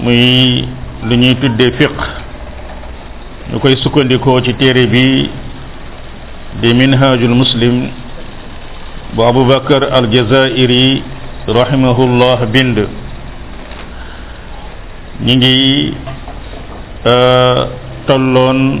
muy lu ñuy tuddee fiq ñu koy sukkandikoo ci téere bi di minhajul muslim bu abubakar aljazairi rahimahullah bind ñi ngi tolloon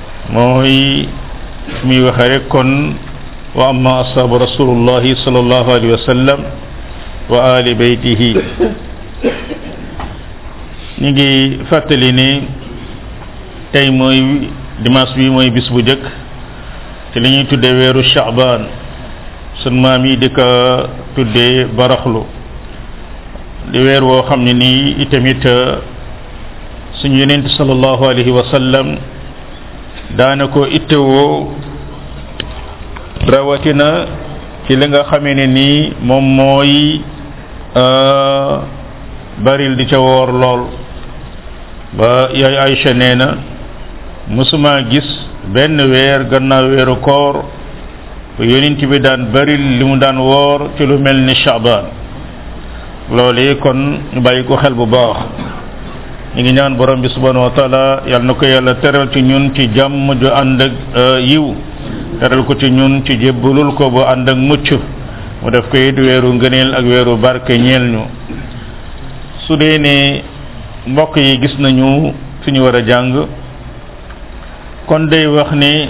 mooy fi muy waxee rek kon wa amma ashabu rasulullahi sallallahu alayhi wa sallam wa ali baytihi ñu ngi fàttali ni tey mooy dimanche bi mooy bis bu jëkk te li ñuy tuddee weeru Shaaban sun maam yi di ko tuddee baraxlu di weer woo xam ne nii itamit suñu yonent sallallahu alayhi wa sallam daana ko ittewoo rawatina ci li nga xamee ne nii moom mooy baril di ca woor lool ba yaay Aïcha nee na mësuma gis benn weer gannaaw weeru koor yonent bi daan baril li mu daan woor ci lu mel ni Shaaban loolee kon ñu bàyyi ko xel bu baax ñu ngi ñaan borom bi subhanahu wa taala yal na ko yàlla teral ci ñun ci jàmm ju ànd ak yiw teral ko ci ñun ci jébbalul ko bu ànd ak mucc mu def ko it weeru ngëneel ak weeru barke ñeel ñu su dee ne mbokk yi gis nañu fi ñu war a jàng kon day wax ne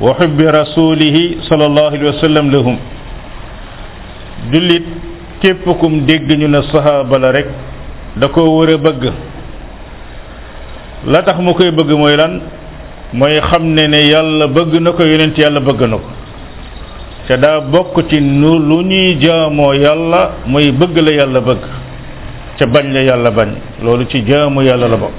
wa xubbi rasulihi sallallahu alayhi wa sallam lahum jullit képp kum dégg ñu ne sahaaba la rek da ko war a bëgg la tax mu koy bëgg mooy lan mooy xam ne ne yàlla bëgg na ko yonent yàlla bëgg na ko te daa bokk ci nu lu ñuy jaamoo yàlla muy bëgg la yàlla bëgg ca bañ la yàlla bañ loolu ci jaamu yàlla la bokk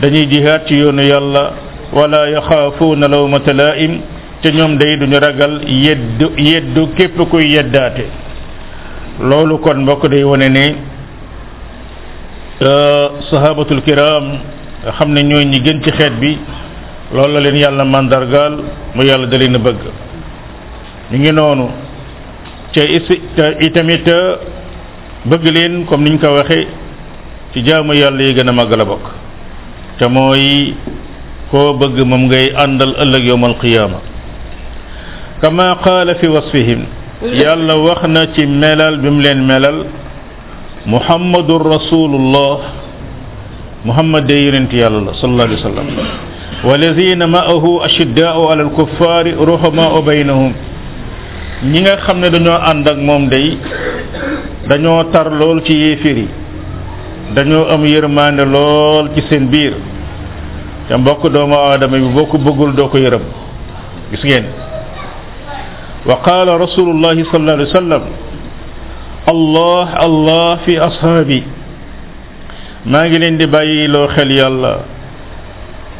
dañuy jihaad ci yoonu yàlla wala yaxaafuuna lawmata laa'im te ñoom day duñu ragal yeddu yeddu képp kuy yeddaate loolu kon mbokk day wane ne sahabatul kiram nga xam ne ñooy ñi gën ci xeet bi loolu la leen yàlla mandargaal mu yàlla da leen a bëgg ñu ngi noonu ca itamit bëgg leen comme niñ ko waxee ci jaamu yàlla yi gën a màgg la bokk te mooy koo bëgg moom ngay àndal ëllëg yowmal qiyaama kama qaala fi wasfihim yàlla wax na ci melal bi mu leen melal muhammadun rasulullah muhammad day yonent yàlla la sallallahu alayhi wa sallam walladina maahu ashiddaau ala alkuffaari ruhamaau baynahum ñi nga xam ne dañoo ànd ak moom day dañoo tar lool ci yéeféer yi dañoo am yërmaande lool ci seen biir te mbokk doomu aadama bi boo ko bëggul doo ko yërëm gis ngeen wa qaala rasulullahi sallallahu alayhi wa sallam allah allah fi ashaabi maa ngi leen di bàyyi loo xel yàlla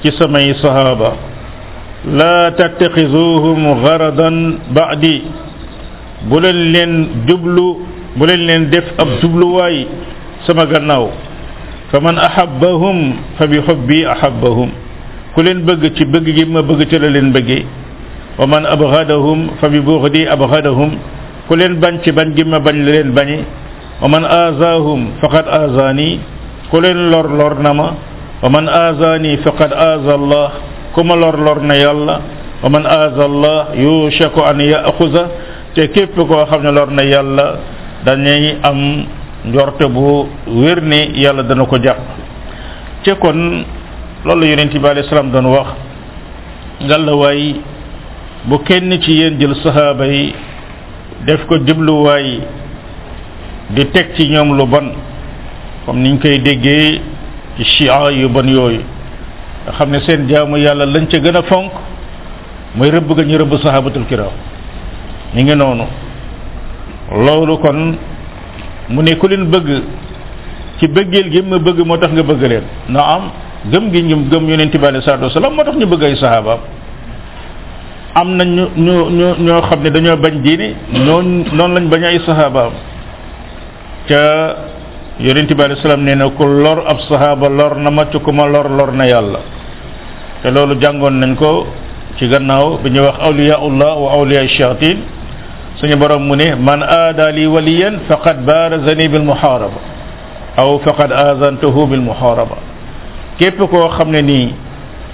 ci samay sahaaba laa tattaxizuhum garadan baadi bu leen leen jublu bu leen leen def ab jubluwaay sama gannaaw fa man ahabbahum fa bi xubbi ahabbahum ku leen bëgg ci bëgg gi ma bëgg ci la leen bëggee wa man abghadahum fa bi bughdi abghadahum ku leen bañ ci bañ gi ma bañ la leen bañe wa man azaahum faqad azaani ku leen lor lor na ma wa man azaani faqad aza allah ku ma lor lor na yàlla wa man aza allah yushaku an yaxuza te képp koo xam ne lor na yàlla dañuy am njorte bu wér ne yàlla dana ko jàpp te kon loolu yonent bi alayhi salaam doon wax ngalla waay bu kenn ci yéen jël sahaaba yi def ko jubluwaay di teg ci ñoom lu bon comme niñ koy déggee ci chia yu bon yooyu nga xam ne seen jaamu yàlla lañ ca gën a fonk mooy rëbb ga ñu rëbb sahabatul kiram ñu ngi noonu loolu kon mu ne ku leen bëgg ci bëggeel gi ma bëgg moo tax nga bëgg leen na am gëm gi ñu gëm yonente bi alei salatu wasalaam moo tax ñu bëgg ay sahabaam am na ñu ñu ñu ñoo xam ne dañoo bañ diine ñooñu noonu lañ bañ ay saxaabaam ca yonent bi alei salaam nee na ku lor ab saxaaba lor na ma ci ku ma lor lor na yàlla te loolu jàngoon nañ ko ci gannaaw bi ñuy wax awliyaullah wa awliya shayatin suñu borom mu ne man aada li waliyan faqad baarazani bil muharaba aw faqad aazantuhu bil muharaba képp koo xam ne nii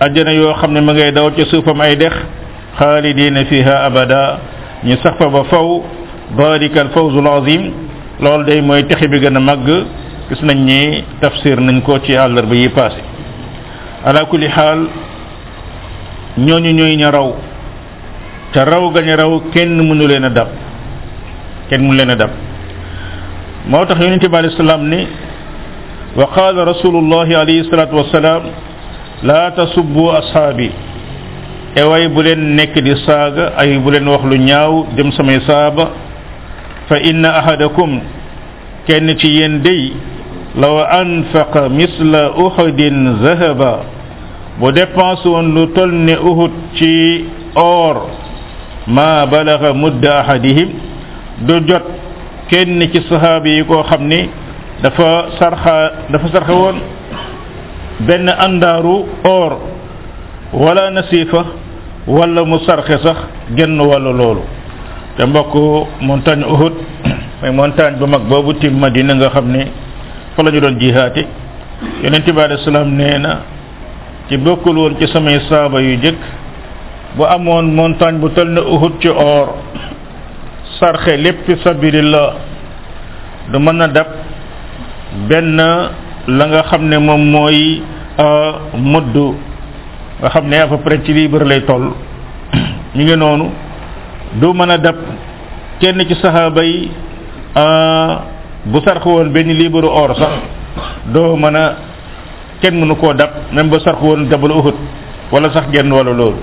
ajjana yoo xam ne ma ngay daw ca suufam ay dex xaalidina fiha abada ñu sax fa ba faw dalika al fawzu al azim loolu day mooy texe bi gën a màgg gis nañ ni tafsir nañ ko ci àllarba yi passé ala kulli xaal ñooñu ñooy ña raw te raw gañ a raw kenn mënu leen a dab kenn mënu leen a dab moo tax yonente bi alayhi salaam ne wa qaala rasulullahi alayhi salatu wasalaam laa tasubbu ashaabi e way bu leen nekk di saaga ay bu leen wax lu ñaaw dem samay saaba fa inna ahadakum kenn ci yéen day law anfaqa misla uhudin zahaba bu dépense woon lu tol ne uhud ci or ma balaga mudda ahadihim du jot kenn ci sahaaba yi koo xam ni dafa sarxa dafa sarxa woon benn àndaaru or wala nasifa wala mu sarxe sax genn wala loolu te mbokk montagne uhud mooy montagne bu mag boobu tim madina nga xam ne fa la ñu doon jihaati yonent bi alayhi salaam nee na ci bokkul woon ci samay saaba yu jëkk bu amoon montagne bu toll na Uhud ci or sarxe lépp fi sabilillah du mën a dab benn la nga xam ne moom mooy mudd nga xam ne à peu près ci libre lay toll ñu ngi noonu du mën a dab kenn ci saxaaba yi bu sarx woon benn liibaru or sax doo mën a kenn mënu koo dab même ba sarx woon jabal uhud wala sax genn wala loolu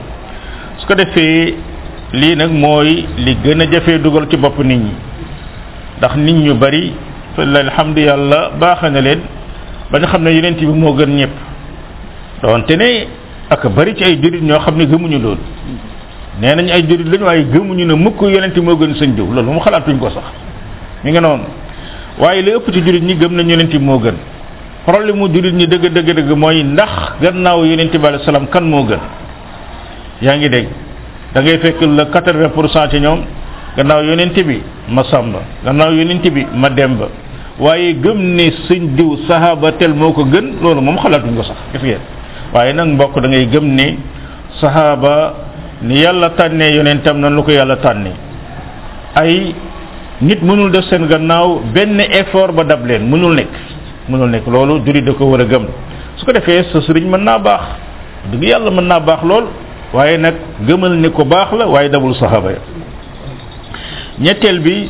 su ko defee lii nag mooy li gën a jafee dugal ci bopp nit ñi ndax nit ñu bari fële alhamdu yàlla baax na leen ba ñu xam ne yeneen bi moo gën ñëpp doonte ne ak bari ci ay jurit ñoo xam ne gëmuñu loolu nee nañ ay jurit lañu waaye gëmuñu ne mukk yonent moo gën sëñ diw loolu moom xalaatuñ ko sax mi nga noonu waaye li ëpp ci jurit ñi gëm nañ yonent moo gën problème mu jurit ñi dëgg dëgg dëgg mooy ndax gannaaw yonent bi alayhi salaam kan moo gën yaa ngi dégg da ngay fekk la 80 pour cent ci ñoom gannaaw yonent bi ma sàmba gannaaw yonent bi ma demba waaye gëm ne sëñ diw sahabatel moo ko gën loolu moom xalaatuñ ko sax gis ngeen waaye nag mbokk da ngay gëm ne saxaaba ni yàlla tànnee yonentam nan lu ko yàlla tànnee ay nit mënul def seen gannaaw benn effort ba dab leen mënul nekk mënul nekk loolu juri da ko war a gëm su ko defee sa sëriñ mën naa baax dëgg yàlla mën naa baax lool waaye nag gëmal ni ko baax la waaye dabul saxaaba ya ñetteel bi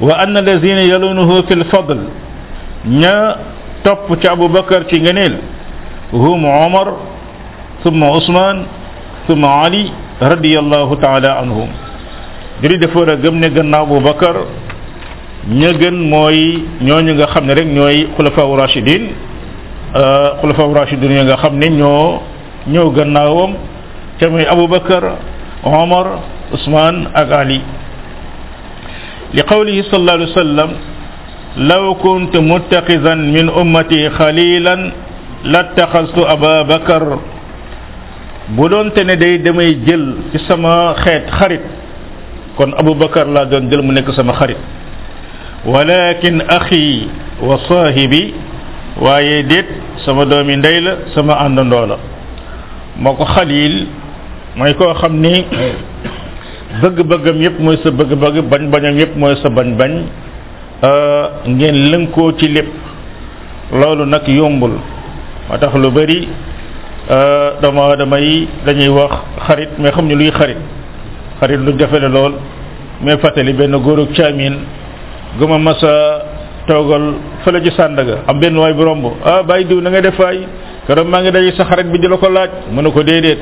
wa anna allazina yalunuhu fi lfadl ña topp ci abubakar ci ngëneel hum omar summa usman summa ali radiallahu taala anhum juri dafa war a gëm ne gannaaw abubakar ña gën mooy ñooñu nga xam ne rek ñooy xulafau rachidin xulafau rachidin yi nga xam ne ñoo ñëw gannaawam te muy abubakar omar usman ak ali li qawlihi sallallahu alayhi wa sallam law kuntu muttaxidan min ummati xalilan lattaxastu aba bakar bu doonte ne day damay jël ci sama xeet xarit kon abu bakar laa doon jël mu nekk sama xarit walakin axi wa saahibi waaye déet sama doomi ndey la sama àndandoo la moo ko xalil mooy koo xam ni bëgg-bëggam yépp mooy sa bëgg-bëgg bañ bañam yépp mooy sa bañ bañ ngeen lënkoo ci lépp loolu nag yombul moo tax lu bari doomu aadama yi dañuy wax xarit mais xam ñu luy xarit xarit lu jafe la lool mais fàttali benn góor ak caamin gu ma mas a toogal fële ci Sandaga am benn waay bu romb ah bàyyi diw na nga def waay keroog maa ngi daje sa xarit bi di la ko laaj mu ne ko déedéet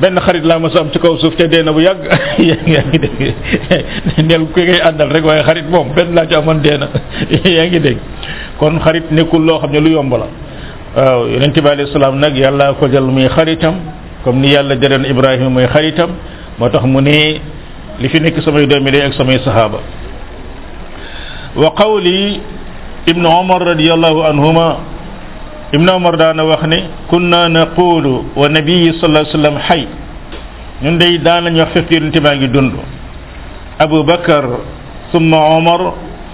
benn xarit laa ma sa am ci kaw suuf te dee na bu yàgg yaa ngi dégg neel ku ngay àndal rek waaye xarit moom benn laa ci amoon dee na yaa ngi dégg kon xarit nekkul loo xam ne lu yomb la waaw yonent bi alayhi salaam nag yàlla ko jël muy xaritam comme ni yàlla jëloon Ibrahima muy xaritam moo tax mu ne li fi nekk samay doomi day ak samay sahaaba wa qawli ibnu omar radiallahu anhuma ibnu omar daana wax ne kunna naqulu wa nabiyi sallallahu alayhi wasallam xay ñun day daan lañu wax fekk yonente baa ngi dund abu bakar summa omar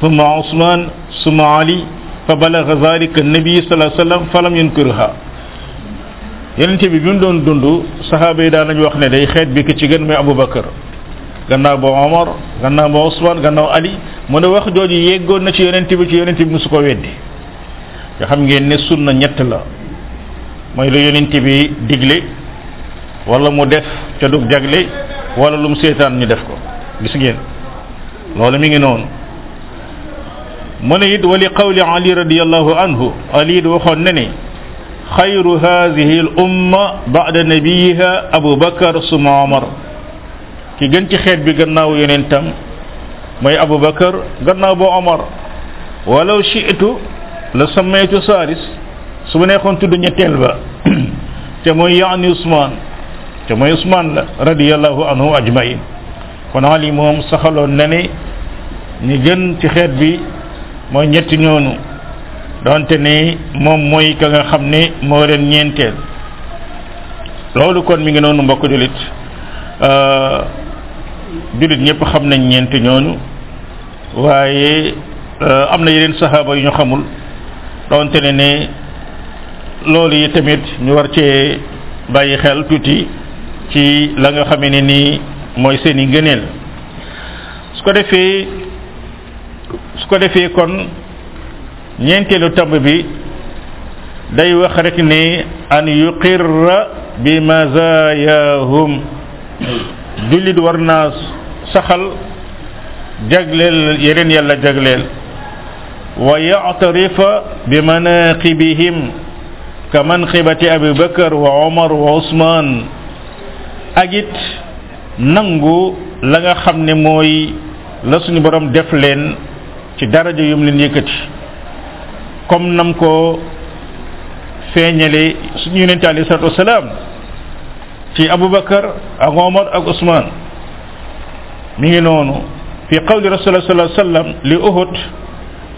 summa osman summa ali fa balaga zalika nabi sallallahu alayhi wasallam falam yunkirha yonente bi bi mu doon dund saxaaba yi daan lañu wax ne day xeet bi ki ci gën mooy abu bakar gannaaw ba omar gannaaw ba osman gannaaw ali mu ne wax jooju yeggoon na ci yonente bi ci yonente bi musu ko weddi te xam ngeen ne sunna ñett la mooy lu yonent bi digle wala mu def ca dug jagle wala lu mu seetaan ñu def ko gis ngeen loolu mi ngi noonu mu ne it wali qawli ali radiallahu anhu ali it waxoon na ne xayru hadihi l umma bada nabiyiha abu bakar suma omar ki gën ci xeet bi gannaaw yonentam mooy Abu Bakar gannaaw ba Omar walaw shi'tu la sammaytu saalis su ma neexoon tudd ñetteel ba te mooy yaani Ousmane te mooy Ousmane la radiyallahu anhu ajmain kon Ali moom saxaloon na ne ñi gën ci xeet bi mooy ñetti ñoonu donte ne moom mooy ka nga xam ne moo leen ñeenteel loolu kon mi ngi noonu mbokk julit jullit ñëpp xam nañ ñeenti ñooñu waaye am na yeneen saxaaba yu ñu xamul donte ne ne loolu yi tamit ñu war cee bàyyi xel tuuti ci la nga xamee ne nii mooy seen i ngëneel su ko defee su ko defee kon ñeenteelu tomb bi day wax rek ni an yuqirra bi mazayahum jullit war naa saxal jagleel yeneen yàlla jagleel wa yactarifa bi manaqibihim ka manqibati abi bakar wa omar wa usman ak it nangu la nga xam ne mooy la suñu borom def leen ci daraja yum leen yëkkati comme nam ko feeñale suñu yonente alayhi salatu wasalaam ci abubakar ak omar ak usman mi ngi noonu fi qawli rasulullah sallallahu alayhi wasallam li uhud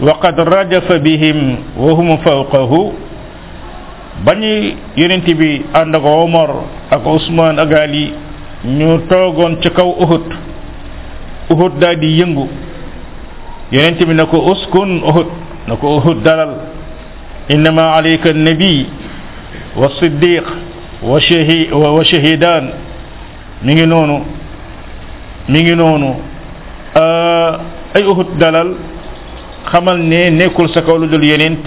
wa qad rajafa bihim wa hum fawqahu ba ñuy yonent bi ànd ak Omar ak Ousmane ak Ali ñu toogoon ci kaw Uhud Uhud daal di yëngu yonent bi na ko uskun Uhud na ko Uhud dalal innama alayka nabi wa siddiq wa shahi wa shahidan mi ngi noonu mi ngi noonu ay Uhud dalal xamal ne nekkul sa kaw lu dul yonent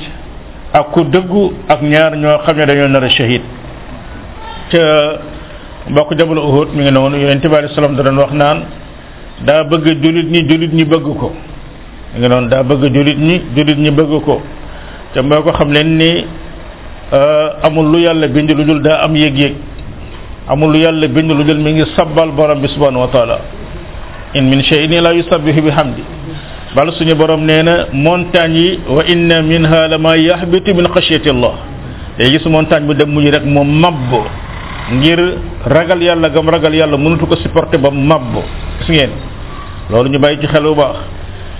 ak ku dëggu ak ñaar ñoo xam ne dañoo nar a shahid ca mbokk jabal uhud mi ngi noonu yonent bi alei salaam da doon wax naan daa bëgg julit ñi julit ñi bëgg ko mi ngi noonu daa bëgg julit ñi julit ñi bëgg ko te mboo ko xam leen ni amul lu yàlla bind lu dul daa am yëg-yëg amul lu yàlla bind lu dul mi ngi sabbal borom bi subhanahu wa taala in min shay'in la yusabbihu bihamdi bal suñu borom nee na montagne yi wa inna minha lama yahbitu min xashyati allah day gis montagne bu dem muñu rek moom mabb ngir ragal yàlla gam ragal yàlla mënutu ko supporter ba mabb gis ngeen loolu ñu bàyyi ci xel bu baax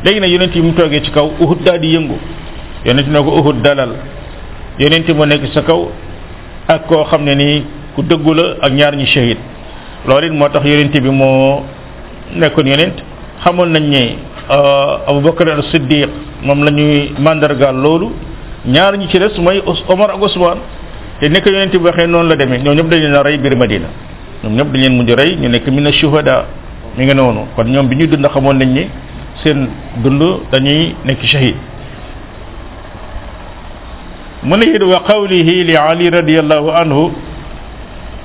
léegi nag yonent yi mu toogee ci kaw uhud daal di yëngu yonent ne ko uhud dalal yonent mu nekk sa kaw ak koo xam ne nii ku dëggu la ak ñaar ñu shahid loolu it moo tax yonent bi moo nekkoon yonent xamoon nañ ne Abu Bakar al Siddiq moom la ñuy mandargaal loolu ñaar ñi ci des mooy Omar ak Ousmane te nekk yonent bi waxee noonu la demee ñoom ñëpp dañ leen a rey biir Madina ñoom ñëpp dañ leen mujj rey ñu nekk mina shuhada mi ngi noonu kon ñoom bi ñuy dund xamoon nañ ni seen dund dañuy nekk shahid mu ne it wa qawlihi li ali radiallahu anhu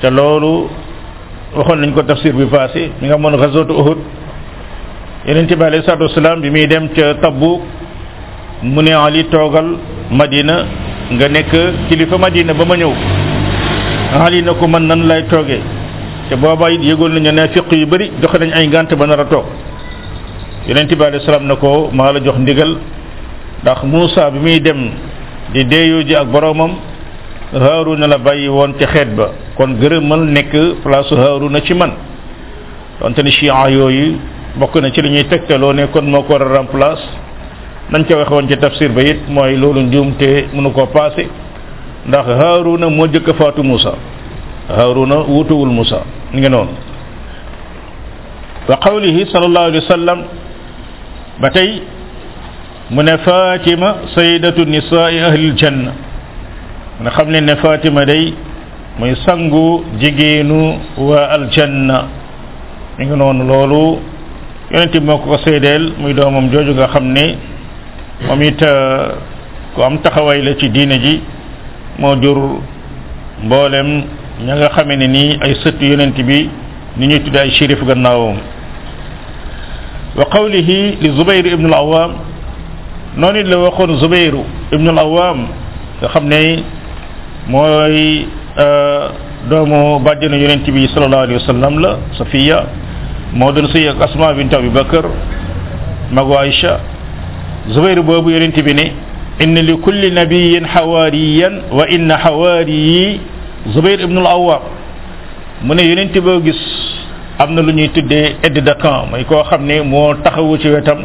te loolu waxoon nañ ko tafsir bi passé mi nga amoon xasootu uhud yonente bi alayhi salatu wasalaam bi muy dem ca tabbu mu ne ali toogal madina nga nekk kilifa madina ba ma ñëw ali na ko man nan lay toogee te booba it yëgoon nañu ne fiq yu bëri joxe nañ ay ngànt ba nar a toog yonente bi alayhi salaam na ko maa la jox ndigal ndax Muusa bi muy dem di deeyoo ji ak boroomam haaruna la bàyyi woon ci xeet ba kon gërëmal nekk place haaruna ci man donte ni chia yooyu bokk na ci li ñuy tegtaloo ne kon moo ko war a remplace nañ ko waxoon ci tafsir ba it mooy loolu njuumte mënu koo passé ndax haaruna moo jëkk a faatu Moussa haaruna wutuwul Moussa ni nga noonu wa qawlihi sallallahu alayhi wa sallam ba tey mu ne fatima saydatu nisaai ahlil janna mu ne xam leen ne fatima day muy sangu jigéenu waa aljanna mi ngi noonu loolu yonent bi moo ko ko seedeel muy doomam jooju nga xam ne moom it ku am taxawaay la ci diine ji moo jur mboolem ña nga xamee ne nii ay sët yonent bi ni ñuy tuddee ay shérif gannaawam wa qawlihi li zubayr ibn al awam noonu it la waxoon zubayr ibn al awam nga xam ne mooy doomu bàjjana yonent bi sallallahu alayhi wa sallam la safiya moo doon sëy ak asma bint abi bakar magu aïcha zubayr boobu yonent bi ne inna li kulli nabiyin xawaariyan wa inna xawaariyi zubayr ibn al awam mu ne yonent boo gis am na lu ñuy tuddee aide de camp mooy koo xam ne moo taxawu ci wetam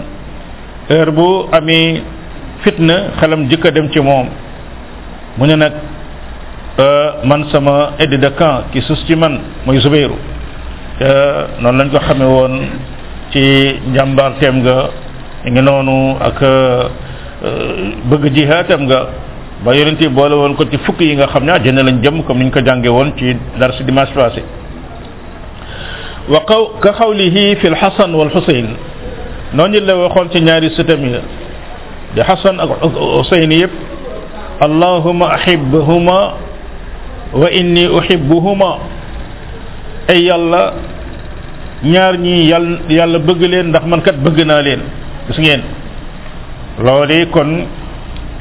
heure bu amee fitna xelam jëkk a dem ci moom mu ne nag man sama aide de camp ki sus ci man mooy Zubeyru te noonu lañ ko xamee woon ci njàmbaarteem nga ngi noonu ak bëgg jihaatam nga ba yonente boole woon ko ci fukk yi nga xam ne àjjana lañ jëm comme niñ ko jànge woon ci dar su dimanche passé wa qaw ka xawlihi fi lxasan walxusayn noonu la waxoon ci ñaari sëtam yi di xasan ak xusayn yëpp allahuma ahibhuma wa inni uhibbuhuma ay yàlla ñaar ñi yàlla yàlla bëgg leen ndax man kat bëgg naa leen gis ngeen loolu kon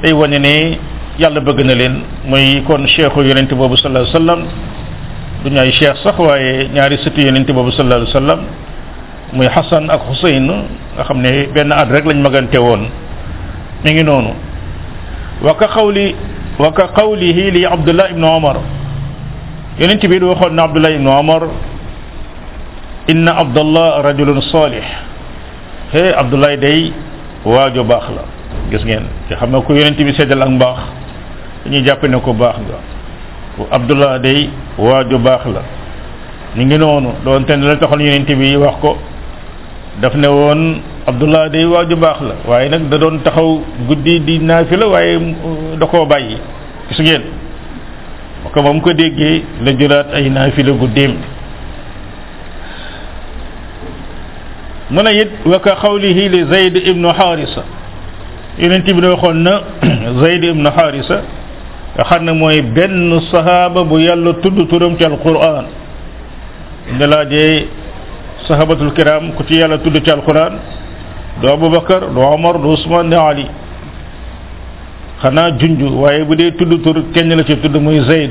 day wane ne yàlla bëgg na leen mooy kon cheikhu yonente boobu sallallahu alayhi wasallam du ñaay cheikh sax waaye ñaari sëtu yonente boobu sallallahu alayhi wasallam muy Hassan ak Hussein nga xam ne benn at rek lañ magante woon mi ngi noonu wa ka xawli wa ka qawlihi li Abdullah ibn Omar yonent bi waxoon na Abdullah ibn Omar inna Abdallah rajulun salih hé abdoulaye day waajo baax la gis ngeen te xam na ko yonent bi seddal ak mbaax dañuy jàpp ne ko baax nga ku abdullah day waajo baax la ñu ngi noonu doonte ne la taxoon yonent bi wax ko daf ne woon abdullah day waaju baax la waaye nag da doon taxaw guddi di naafi la waaye da koo bàyyi gis ngeen ko ba mu ko déggee la jëlaat ay naafi la guddeem mu ne it wa ka xawlihi li zayd ibnu xaarisa yonent bi waxoon na zayd ibnu xaarisa nga xam ne mooy benn sahaaba bu yàlla tudd turam ci alquran nga laajee sahabatul kiram ku ci yàlla tudd ci alquran du abubakar du omar du usman du ali xanaa junj waaye bu dee tudd tur kenn la ci tudd muy zayd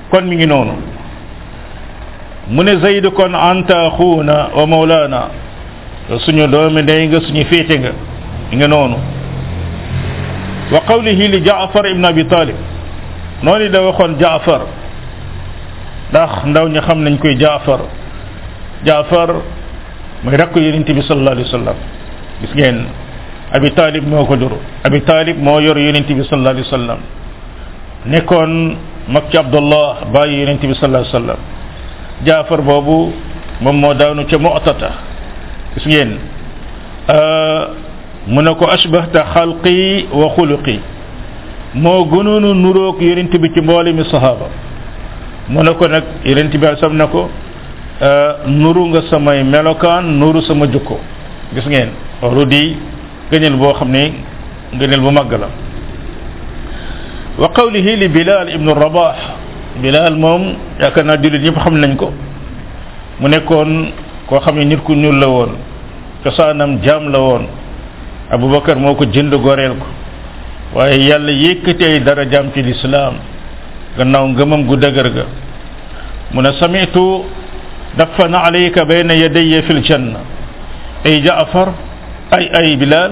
kon mi ngi noonu mu ne zayd kon anta axuuna wa mawlaana suñu doomi day nga suñu féete nga mi ngi noonu wa qawlihi li jaafar ibn abi talib noonu da waxoon jaafar ndax ndaw ñi xam nañ koy jaafar jaafar mooy rakk yonent bi sallallahu alayhi wa sallam gis ngeen abi talib moo ko jur abi talib moo yor yonent bi sallallahu alayhi wa sallam nekkoon mag ci abdullah bàyyi yonent bi sallallahu alayhi wasallam jaafar boobu moom moo daanu ca mu'tata gis ngeen mu ne ko ashbahta xalqi wa xuluqi moo gënoonu nuroog yonent bi ci mboole mi sahaaba mu ne ko nag yonent bi sam na ko nuru nga samay melokaan nuru sama jukko gis ngeen loolu di gëñal boo xam ne ngëneel bu màgg la wa qawlihi li bilal ibnu rabah bilal moom yaakaar naa jullit ñëpp xam nañ ko mu nekkoon koo xam ne nit ku ñuul la woon cosaanam jaam la woon abubakar moo ko jënd goreel ko waaye yàlla yëkkati ay dara jaam ci lislaam gannaaw ngëmam gu dëgër ga mu ne samitu dafana alayka bayna yadayya fil janna ay jaafar ay ay bilal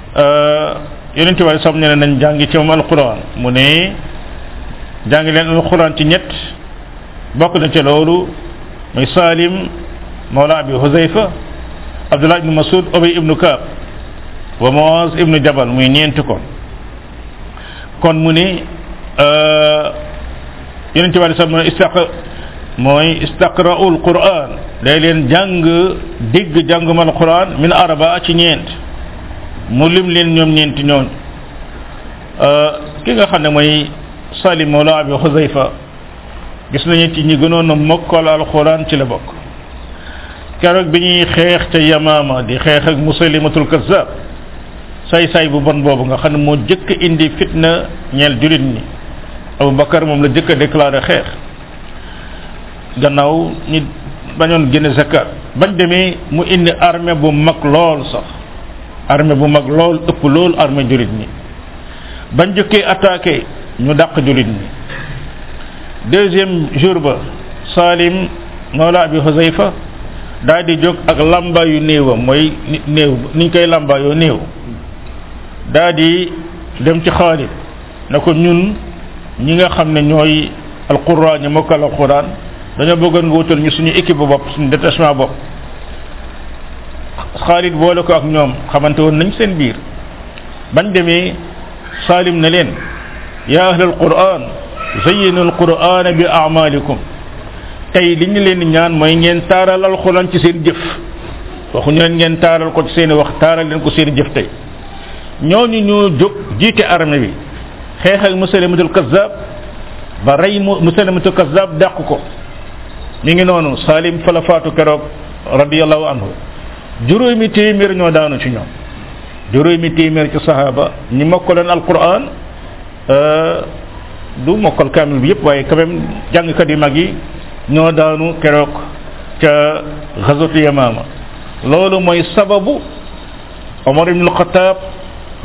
yonent bi sam ne nañ jàngi ci moom alquran mu ne jàngi leen alquran ci ñett bokk na ca loolu muy salim mawla abi huzayfa abdullah ibnu masud obay ibnu kaab wa moaz ibnu jabal muy ñeenti kon kon mu ne yonent bi sax mu ne istaq mooy istaqra'ul quran day leen jàng digg jàngum alquran min arba ci ñeent mu lim leen ñoom ñeenti ñoon ki nga xam ne mooy salim mawla abi xuzayfa gis nañu ci ñi gënoon a mokkal alquran ci la bokk keroog bi ñuy xeex ca yamaama di xeex ak musaylimatul kazzab say say bu bon boobu nga xam ne moo jëkk indi fitna ñeel julit ñi abou bakar moom la jëkk a déclaré xeex gannaaw ñi bañoon génne zakat bañ demee mu indi armée bu mag lool sax armée bu mag lool ëpp lool armée julit ñi bañ jëkkee attaqué ñu dàq julit ñi deuxième jour ba Salim mawla Abi Huzayfa daal di jóg ak lamba yu néewam mooy néew niñ koy lamba yoo néew daal di dem ci Xaalid na ko ñun ñi nga xam ne ñooy alquran ñu mokkal alquran dañoo bëggoon nga wutal ñu suñu équipe bopp suñu détachement bopp Xaalid boole ko ak ñoom xamante woon nañ seen biir bañ demee saalim ne leen yaa ahlal quran zayyinu alqurana bi amalikum tey li ñu leen di ñaan mooy ngeen taaral alquran ci seen jëf waxuñu leen ngeen taaral ko ci seen wax taaral leen ko seen jëf tey ñooñu ñoo jóg jiite armée bi xeex ak musalamatul kazzab ba rey mu musalamatul kazzab dàq ko mi ngi noonu salim fa la faatu keroog radiyallahu anhu juróomi téeméer ñoo daanu ci ñoom juróomi téeméer ci sahaaba ñi mokkaloon alquran du mokkal kaamil bi yëpp waaye quand même jàngkat yu mag yi ñoo daanu keroog ca xasatu yamaama loolu mooy sababu omar ibn alxataab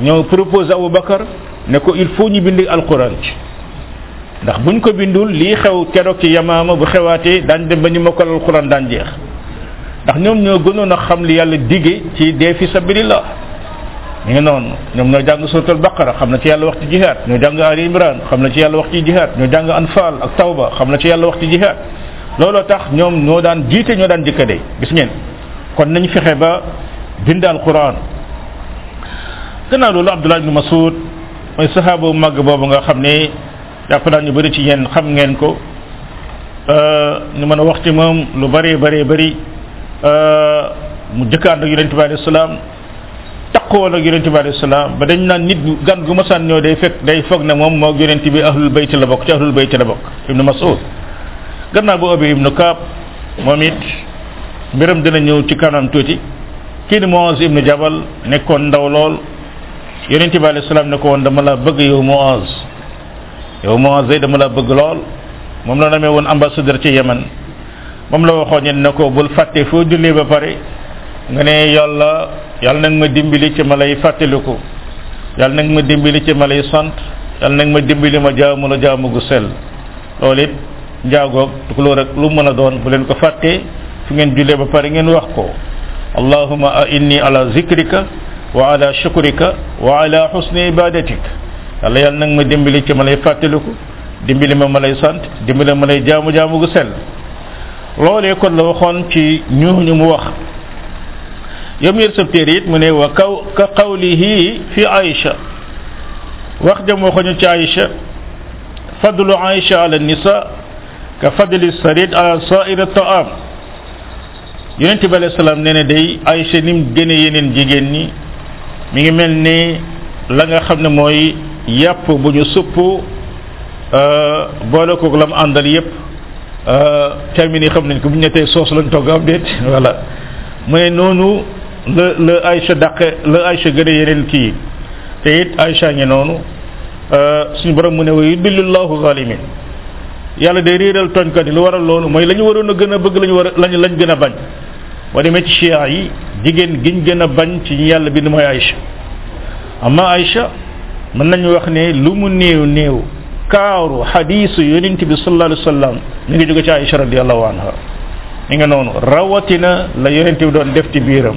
ñoo proposé aboubacar ne ko il faut ñu bind alquran ci ndax buñ ko bindul lii xew keroog ci yamaama bu xewaatee daan dem ba ñu mokkal alquran daan jeex ndax ñoom ñoo gënoon a xam li yàlla dige ci dee fi sabilillah ñu ngi noonu ñoom ñoo jàng suratul baqara xam na ci yàlla wax ci jihaad ñoo jàng ali imran xam na ci yàlla wax ci jihaad ñoo jàng anfal ak tawba xam na ci yàlla wax ci jihaad looloo tax ñoom ñoo daan jiite ñoo daan jëkka dee gis ngeen kon nañu fexe ba bind alquran gannaaw loolu abdullah ibn masud mooy saxaaba bu màgg boobu nga xam ne jàpp naa ñu bëri ci yéen xam ngeen ko ñu mën a wax ci moom lu bëree bëree bëri mu jëkkaand ak yonente bi alayhi salaam taqoon ak yonente bi alayhi salaam ba dañ naan nit gan gu masaan ñëw day fekk day foog ne moom moo yonente bi ahlul bayt la bokk ci ahlul bayt la bokk ibnu mas'ud gannaaw bu abi ibnu kaab moom it mbiram dina ñëw ci kanam tuuti kii ni Muaz ibnu Jabal nekkoon ndaw lool yonente bi alayhi salaam ne ko woon dama la bëgg yow Muaz yow Muaz day dama la bëgg lool moom la namee woon ambassadeur ci Yemen moom la waxoon ñen ne ko bul fàtte foo jullee ba pare nga ne yàlla yàlla nag ma dimbali ci ma lay fàttaliku yàlla nag ma dimbali ci ma lay sant yàlla nag ma dimbali ma jaamu la jaamu gu sell loolu it njaagoog tukulóor ak lu mën a doon bu leen ko fàttee fu ngeen jullee ba pare ngeen wax ko allahuma a inni ala zikrika wa ala shukrika wa ala husni ibadatik yàlla yàlla nag ma dimbali ci ma lay fàttaliku dimbali ma ma lay sant dimbali ma lay jaamu jaamu gu sell loolee kon la waxoon ci ñooñu mu wax yow mi sab téere it mu ne wa kaw ka qawlihi fi aïcha wax jam waxoñu ci aïcha fadlu aïcha ala nisa ka fadli sarid ala saira taam yonent bi alayhi salaam nee na day aïcha ni mu gëne yeneen jigéen ñi mi ngi mel ni la nga xam ne mooy yàpp bu ñu supp boole koog la mu àndal yépp termine yi xam nañ ko bu ñu ne tey soos lañ togg am déet voilà mu ne noonu la la Aïcha dàqe la Aïcha gën a yeneen kii te it Aïcha ngi noonu suñu borom mu ne wa yudillu llahu zalimin yàlla day réeral tooñkat yi lu waral loolu mooy la ñu waroon a gën a bëgg lañu war a lañ lañ gën a bañ boo demee ci chia yi jigéen giñ gën a bañ ci ñu yàlla bind mooy Aïcha amma Aïcha mën nañu wax ne lu mu néew néew kaaru xadiisu yonent bi sallallahu alayhi wa sallam mi ngi jóge ci Aïcha radiallahu anha mi nga noonu rawatina la yonent bi doon def ci biiram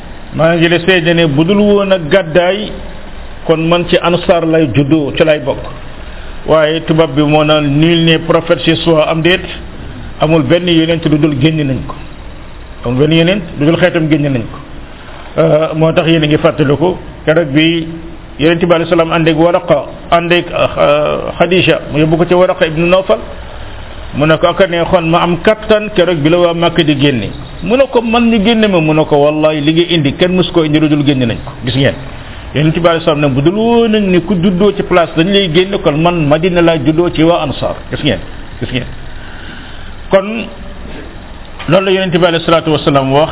maa ngi la seede ne bu dul woon ak gàddaay kon man ci ansaar lay juddoo ci lay bokk waaye tubaab bi moo naan nul ne prophète chez soi am déet amul benn yonent lu dul génn nañ ko amul benn yonent lu dul xeetam génn nañ ko moo tax yéen a ngi fàttaliku keroog bi yonente bi alayhi salaam àndeeg waraqa àndeeg xadija mu yóbbu ko ci waraqa ibnu nawfal mu ne ko aka neexoon ma am kattan keroog bi la waa màkk di génne mu ne ko man ñu génne ma mu ne ko wallahi li nga indi kenn mës koo indi lu dul génne nañ ko gis ngeen yonent bi alei salaam ne bu dul woon nag ne ku juddoo ci place dañ lay génne kon man madina laa juddoo ci waa ansar gis ngeen gis ngeen kon loolu la yonent bi alei salaatu wasalaam wax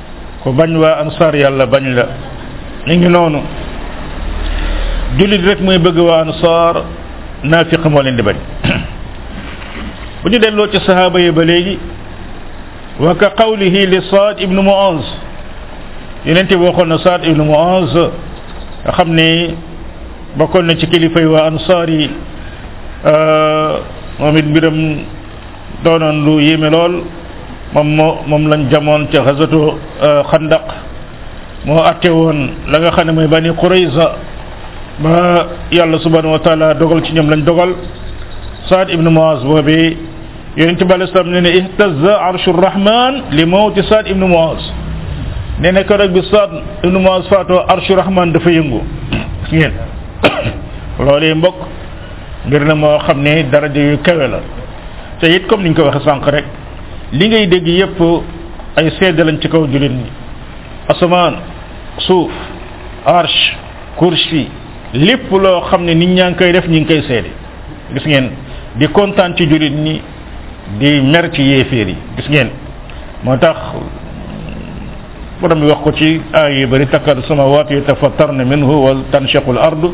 ku bañ waa ansaar yàlla bañ la mi ngi noonu jullit rek mooy bëgg waa ansaar naafiq moo leen di bañ bu ñu delloo ci sahaaba yi ba léegi wa ka qawlihi li saad ibnu muaz yeneen bi waxoon na saad ibnu muaz nga xam ne bokkoon na ci kilifay waa ansaar yi moom it mbiram doonoon lu yéeme lool moom moo moom lañ jamoon ca xasatu xandaq moo atte woon la nga xam ne mooy bani qurayza ba yàlla subhanahu wa taala dogal ci ñoom lañ dogal saad ibnu muaz boobi yonent bi alei salaam nee ne ihtaza arshu rahman li mawti saad ibnu muaz nee na keroog bi saad ibnu muaz faatoo arshu rahman dafa yëngu gis ngeen loolee mbokk mbir la moo xam ne daraja yu kawe la te it comme ni ñu ko waxee sànq rek li ngay dégg yépp ay seede lañ ci kaw jullit ñi asamaan suuf arsh kursi lépp loo xam ne nit ñaa ngi koy def ñi ngi koy seede gis ngeen di kontaan ci jullit ñi di mer ci yéeféer yi gis ngeen moo tax borom bi wax ko ci aay yu bëri takkadu samawaat yatafattarna minhu wal tanshaqu al ardu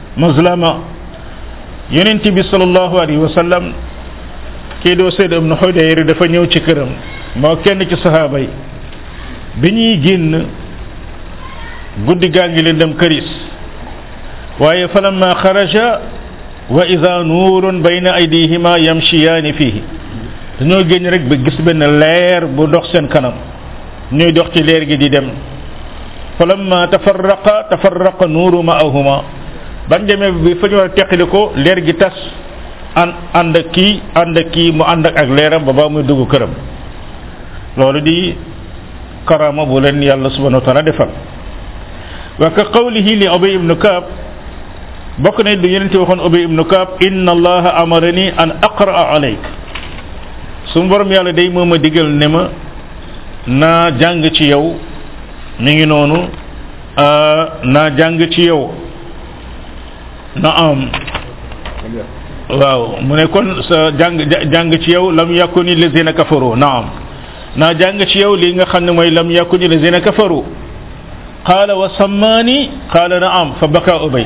mazlama yonent bi sallallahu alayhi wa sallam kii doo Sayd ibn Hudayr dafa ñëw ci këram moo kenn ci sahaaba yi bi ñuy génn guddi gaa ngi leen dem këris waaye falamma xaraja wa ida nuurun bayna aydihima yamshiyaani fihi dañoo génn rek ba gis benn leer bu dox seen kanam ñuy dox ci leer gi di dem falamma tafarraqa tafarraqa nuuru maahuma ban demee bi fa ñu war a teqali ko leer gi tas an ànd ak kii ànd ak kii mu ànd ak leeram ba ba muy dugg këram loolu di karama bu leen yàlla subhanahu wa taala defal wa ka qawlihi li ubay ibnu kaab bokk na du yeneen ci waxoon ubay ibnu kaab inna allaha amarani an aqraa alayk suñu borom yàlla day moom a digal ne ma naa jàng ci yow mi ngi noonu naa jàng ci yow na am waaw mu ne kon sa jàng jàng ci yow lam yakuni lazina kafaru naam naa jàng ci yow li nga xam ne mooy lam yakuni lazina kafaru qaala wa sammaani qaala naam fa baka ubay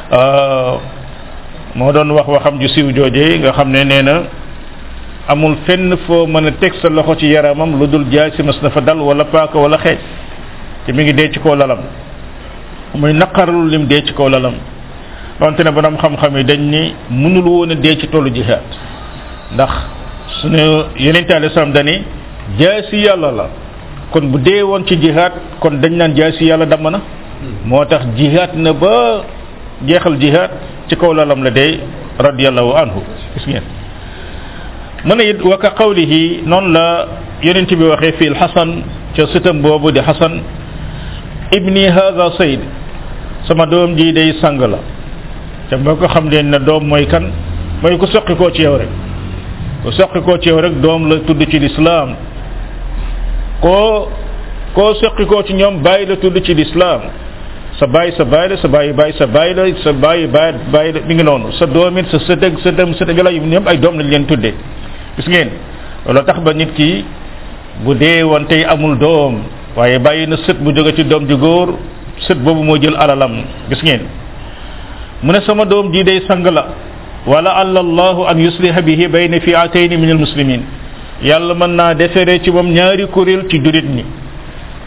moo doon wax waxam ju siiw jooje nga xam ne nee na amul fenn foo mën a teg sa loxo ci yaramam lu dul jaay si mas na fa dal wala paaka wala xeej te mi ngi dee ci kaw lalam muy naqarlu lim dee ci kaw lalam donte ne borom xam-xam yi dañ ni mënul woon a dee ci tollu jihaad ndax suñu yeneen taale sam dani jaay si yàlla la kon bu dee woon ci jihaad kon dañ naan jaay si yàlla damm na moo tax jihaad na ba jeexal jihaad ci kaw lalam la dee radiallahu anhu gis ngeen mu ne it wa ka qawlihi noonu la yonent bi waxee fii xasan ca sitam boobu di xasan ibni haza sayd sama doom ji day sang la te boo ko xam leen ne doom mooy kan mooy ku soqi koo ci yow rek ku soqi koo ci yow rek doom la tudd ci lislaam koo koo soqi koo ci ñoom bàyyi la tudd ci lislaam sa bàyyi sa bàyyi la sa bàyyi bàyyi sa bàyyi la sa bàyyi bàyyi bàyyi la mi ngi noonu sa doomit sa sëtëg sa dem sëtëg la ñoom ay doom lañ leen tuddee gis ngeen loolu tax ba nit ki bu dee woon tey amul doom waaye bàyyi na sët bu jóge ci doom ju góor sët boobu moo jël alalam gis ngeen mu ne sama doom ji day sang la wala alla allahu an yusliha bihi bayna fiatayni min almuslimin yàlla mën naa deferee ci moom ñaari kuréel ci jurit ñi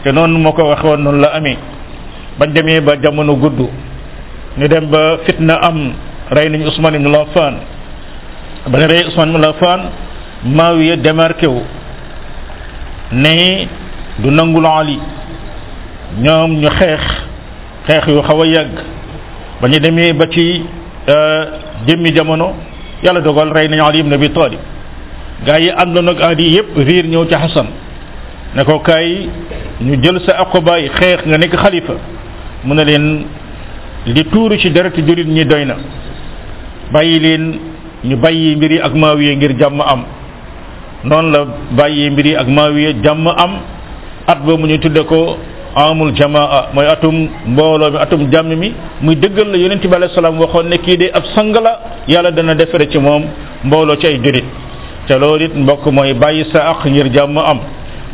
te noonu moo ko waxoon noonu la amee bañ demee ba jamono gudd ñu dem ba fitna am rey nañu Ousmane ibn Affan ba ñu rey Ousmane ibn Affan Maawiya démarqué wu ne du nangul Ali ñoom ñu xeex xeex yu xaw a yàgg ba ñu demee ba ci euh, jëmmi jamono yàlla dogal rey nañu Ali ibn Abi Talib gaa yi àndoon ak aadi yépp riir ñëw ci Xasan ne ko kaay ñu jël sa aqobaay xeex nga nekk xalifa mu ne leen li tuuru ci deretu jullit ñi doy na bàyyi leen ñu bàyyi mbir yi ak maawiye ngir jàmm am noonu la bàyyi mbir yi ak maawiya jàmm am at ba mu ñu tudde ko amul jamaa mooy atum mbooloo mi atum jàmm mi muy dëggal la yonent bi alayhi salaam waxoon ne kii de ab sang la yàlla dana defare ci moom mbooloo ci ay julit te loolu it mbokk mooy bàyyi sa ak ngir jàmm am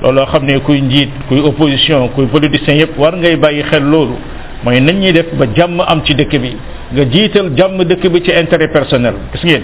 looloo xam ne kuy njiit kuy opposition kuy politicien yépp war ngay bàyyi xel loolu mooy nañ ñuy def ba jàmm am ci dëkk bi nga jiital jàmm dëkk bi ci intérêt personnel gis ngeen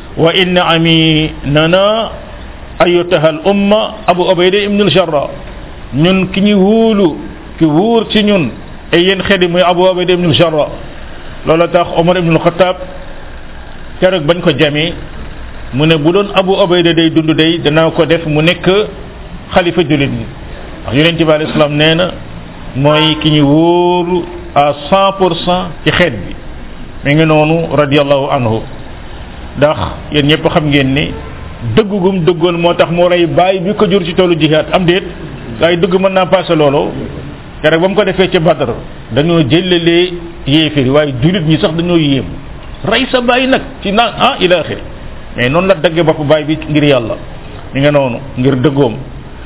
wa inna ami nana ayutaha al umma abu ubayda ibnu aljarra ñun ki ñu wóolu ki wóor ci ñun ay yéen xedi muy abu ubayda ibnu aljarra loola tax omar ibnu alxataab keroog bañ ko jamee mu ne bu doon abu ubayda day dund day danaa ko def mu nekk xalifa julit ñi wax yonente bi alayhi salaam nee na mooy ki ñu wóoru à cent pour cent ci xeet bi mi ngi noonu radiallahu anhu ndax yéen ñëpp xam ngeen ni dëgg gum dëggoon moo tax moo rey bàyyi bi ko jur ci toolu jihaad am déet waaye dëgg mën naa passé loolu te rek ba mu ko defee ca Badar dañoo jëllalee yéeféer yi waaye jullit ñi sax dañoo yéem rey sa bàyyi nag ci na ah ila axiri mais noonu la daggee bopp bàyyi bi ngir yàlla mi nga noonu ngir dëggoom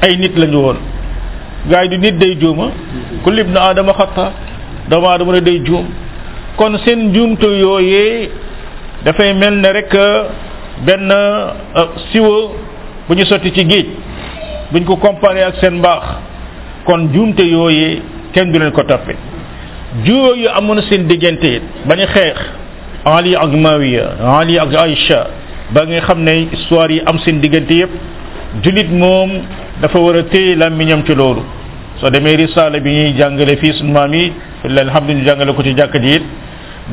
ay nit lañu woon gaay du nit day juuma kullu ibnu aadama xata doomu aadama rek day juum kon seen njuumte yooyee dafay mel ne rek benn siwo bu ñu sotti ci géej buñ ko comparé ak seen mbaax kon njuumte yooyee kenn du leen ko toppe juwoo yu amoon seen diggante it ba ñu xeex Ali ak Mawiya Ali ak Aïcha ba nga xam ne histoire yi am seen diggante yépp julit moom dafa war a téye làmmiñam ci loolu soo demee risaala bi ñuy jàngale fii sunu maam yi alhamdu ñu jàngale ko ci jàkk ji it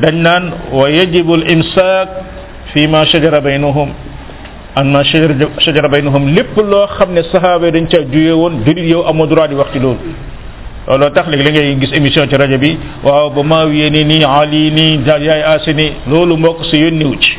dañ naan wa yajibu al imsaak fi ma shajara baynahum an ma shajara baynahum lépp loo xam ne sahaaba yi dañ ca juye woon julit yow amoo droit di wax ci loolu looloo tax léegi li ngay gis émission ci rajo bi waaw ba maawiye ni nii ali nii yaay aasi ni loolu mbokk si yónniwu ci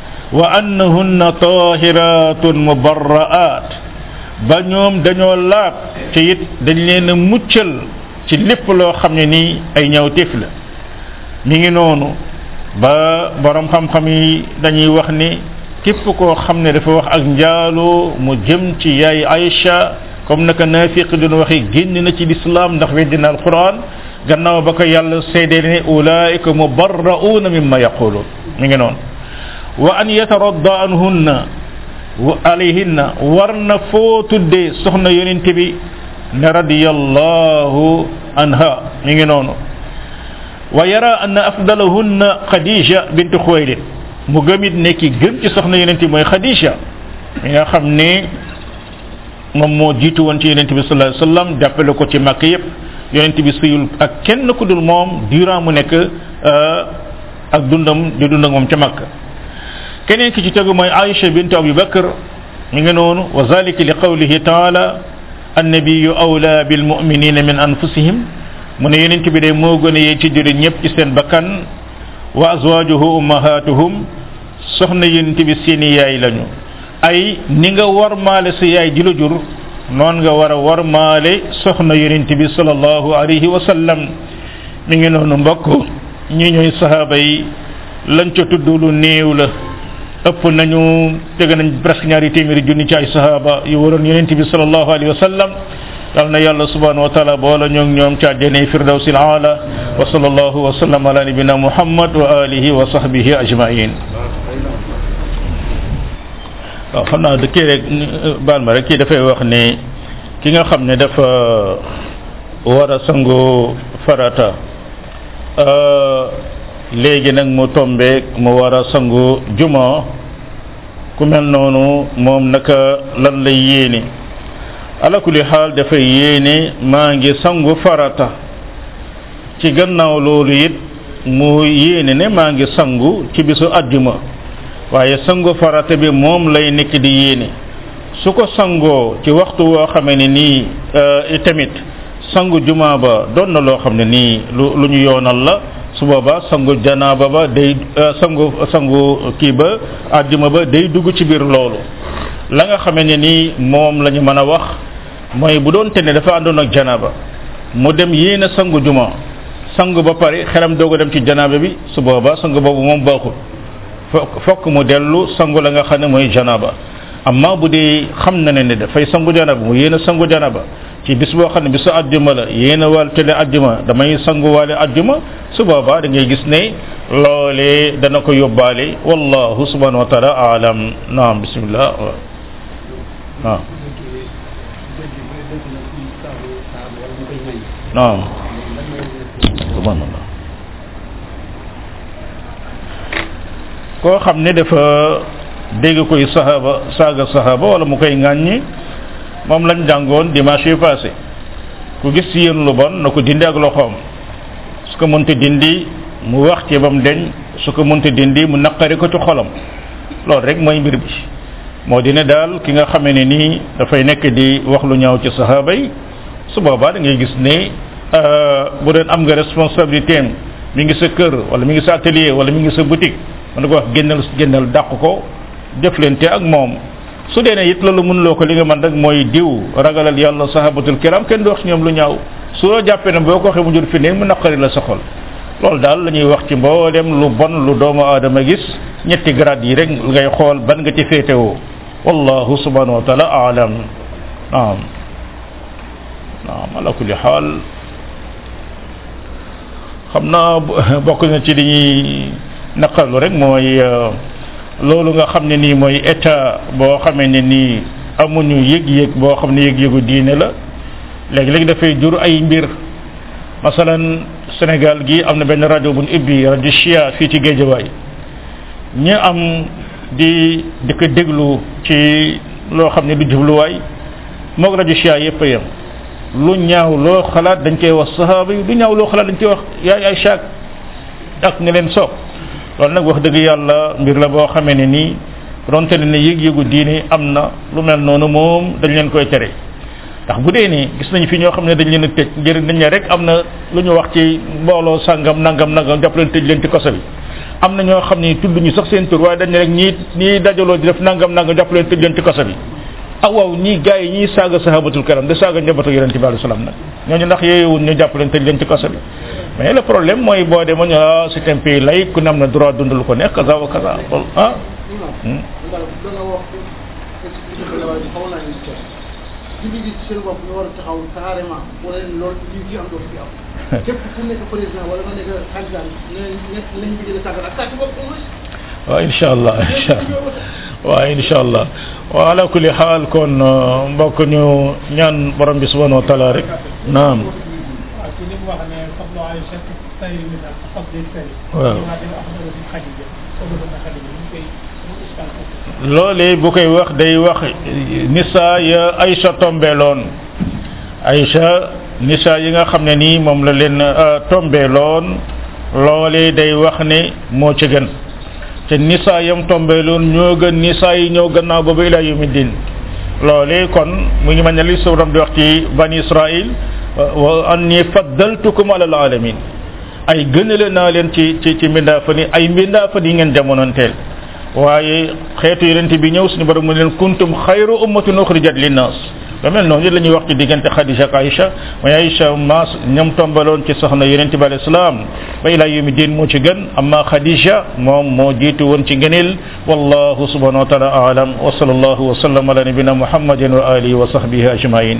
wa annahunna tahiratun mubarra'at ba ñoom dañoo laab te it dañ leen a muccal ci lépp loo xam ne nii ay ñawteef la mi ngi noonu ba borom xam-xam yi dañuy wax ni képp koo xam ne dafa wax ak njaaloo mu jëm ci yaay Aïcha comme naka naafiq doon waxee génn na ci lislaam ndax weddi na alquran gannaaw ba ko yàlla seedee ne ulaayika mubarra'uuna mimma yaquluun mi ngi noonu wa an yataradda anhunna wa alayhinna war na foo tuddee soxna yonent bi ne radiyallahu anha mi ngi noonu wa yara anna afdalahunna khadija bint khuwaylid mu gëmit ne ki gën ci soxna yonent bi mooy khadija mi nga xam ne moom moo jiitu woon ci yonent bi sallallahu alayhi wasallam jàppale ko ci màkk yépp yonent bi sëyul ak kenn ku dul moom durant mu nekk ak dundam di dund ak moom ca Makka keneen ki ci tegu mooy Aïcha bint Abi Bakr mi ngi noonu wa zalika li qawlihi taala annabiyu awla bil muminina min anfusihim mu ne yonent bi de moo gën a yee ci jëriñ ñëpp ci seen bakkan wa azwajuhu ummahatuhum soxna yonent bi seeni yaay lañu ay ni nga warmaale sa yaay ji la jur noon nga war a warmaale soxna yonent bi sallallahu alayhi wa sallam mi ngi noonu mbokk ñi ñooy sahaaba yi lañ ca tudd lu néew la ëpp nañu teg nañ presque ñaari téeméeri junni ci ay sahaaba yu waroon yonent bi sallallahu alayhi wa sallam yal na yàlla subhanahu wa taala boola ñoo ngi ñoom ci àjjana firdawsi al aala wa sallallahu wa sallam ala nabina muhammad wa alihi wa sahbihi ajmain waaw xam naa kii rek baal ma rek kii dafay wax ne ki nga xam ne dafa war a sangu farata léegi nag mu tombeek mu war a sangu juma ku mel noonu moom naka lan lay yéene ala kulli xaal dafay yéene maa ngi sangu farata ci gannaaw loolu it mu yéene ne maa ngi sangu ci bisu àjjuma waaye sangu farata bi moom lay nekk di yéene su ko sangoo ci waxtu woo xamee ne nii itamit sangu juma ba doon na loo xam ne nii lu lu ñu yoonal la su boobaa sangu janaaba ba day sangu sangu kii ba àjjuma ba day dugg ci biir loolu la nga xamee ne nii moom la ñu mën a wax mooy bu doon te ne dafa àndoon ak janaaba mu dem yéen a sangu juma sangu ba pare xelam doog a dem ci janaaba bi su boobaa sangu boobu moom baaxul fokk fokk mu dellu sangu la nga xam ne mooy janaaba amma bu dee xam na ne ne dafay sangu janaaba mu yéen a sangu janaaba ci bis boo xam ne bisu àjjuma la yéen a wàll tele àjjuma damay sanguwaale àjjuma su boobaa da ngay gis ne loolee dana ko yóbbaale wallahu subhanahu wa taala alam naam bismillah waaw naam subhanallah koo xam ne dafa dégg koy saxaaba saaga saxaaba wala mu koy ŋàññi moom lañ jàngoon dimanche yi passé ku gis ci yéen lu bon na ko dindi ak loxoom su ko mënta dindi mu wax ci ba mu deñ su ko mënta dindi mu naqari ko ci xolam loolu rek mooy mbir bi moo di ne daal ki nga xamee ne nii dafay nekk di wax lu ñaaw ci saxaaba yi su boobaa da ngay gis ne bu doon am nga responsabilité am mi ngi sa kër wala mi ngi sa atelier wala mi ngi sa boutique mën na ko wax génnal génnal dàq ko jëflante ak moom su dee ne it loolu mënuloo ko li nga mën rek mooy diw ragalal yàlla sahabatul kiram kenn du wax ñoom lu ñaaw su loo jàppee ne boo ko waxee mu jur fi ne mu naqari la sa xol loolu daal la ñuy wax ci mboolem lu bon lu doomu aadama gis ñetti grade yi rek ngay xool ban nga ci féetewoo wallahu subhanahu wa taala alam naam naam ala kulli xaal xam naa bokk na ci li ñuy naqarlu rek mooy loolu nga xam ne nii mooy état boo xamee ne nii amuñu yëg-yëg boo xam ne yëg-yëgu diine la léegi-léegi dafay jur ay mbir masalan Sénégal gi am na benn rajo bu ñu ibbi rajo Chia fii ci Géejawaay ñi am di di ko déglu ci loo xam ne du jubluwaay moog rajo chia yëpp a yem lu ñaaw loo xalaat dañ koy wax sahaaba yi lu ñaaw loo xalaat dañ koy wax yaay ay chaque ak nga leen soog loolu nag wax dëgg yàlla mbir la boo xamee ne nii donte ne yëg-yëgu diine am na lu mel noonu moom dañ leen koy tere ndax bu dee nii gis nañu fi ñoo xam ne dañ leen a tëj ngir dañ ne rek am na lu ñu wax ci mbooloo sàngam nangam nangam jàpp leen tëj leen ci kaso bi am na ñoo xam ne tudd ñu sax seen tur waaye dañ ne rek ñii ñii dajaloo di def nangam nangam jàpp leen tëj leen ci kaso bi ah waaw ñii gars yi ñii saaga sahabatul karam de saaga njabootu yonente bi alayhi salaam nag ñooñu ndax yeewuñ ñu jàpp leen tëj leen ci kaso bi mais le problème mooy boo demoon ñu ah c'est un pays laïque ku ne am na droit dund lu ko nekk kaza wa kaza loolu ah hmm. jullit yi seen bopp ñu war a taxaw carrément wala loolu lii fi am doo fi am képp ku nekk président wala nga nekk candidat ne nekk lañ bëgg a tàggat ak tàggat bopp au moins waaw incha allah incha allah waaw incha allah waaw ala kulli xaal kon mbokk ñu ñaan borom bi subhanahu wa taala rek naam waaw loolee bu koy wax day wax nisa ya Aïcha tombeloon Aïcha nisa yi nga xam ne nii moom la leen tombee loon loolee day wax ne moo ci gën te nisa yam tombee loon ñoo gën nisa yi ñëw gannaaw boobu ila yawmi din loolee kon mu ngi mel ne li sobram di wax ci bani israil wa anni faddaltukum ala alamin ay gënale naa leen ci ci ci mbindaafan yi ay mbindaafan yi ngeen jamonoonteel waaye xeetu yonente bi ñëw suñu borom mu leen kuntum xayru ummatin uxrijat linnas lu mel noonu la ñuy wax ci diggante Khadija ak Aïcha mooy Aïcha maas ñoom tombaloon ci soxna yonente bi alayhi salaam ba ilaa yawmi diin moo ci gën amma Khadija moom moo jiitu woon ci ngëneel wallahu subhanahu wa taala aalam wa sallallahu wa sallam ala nabina muhammadin wa alihi wa sahbihi ajmain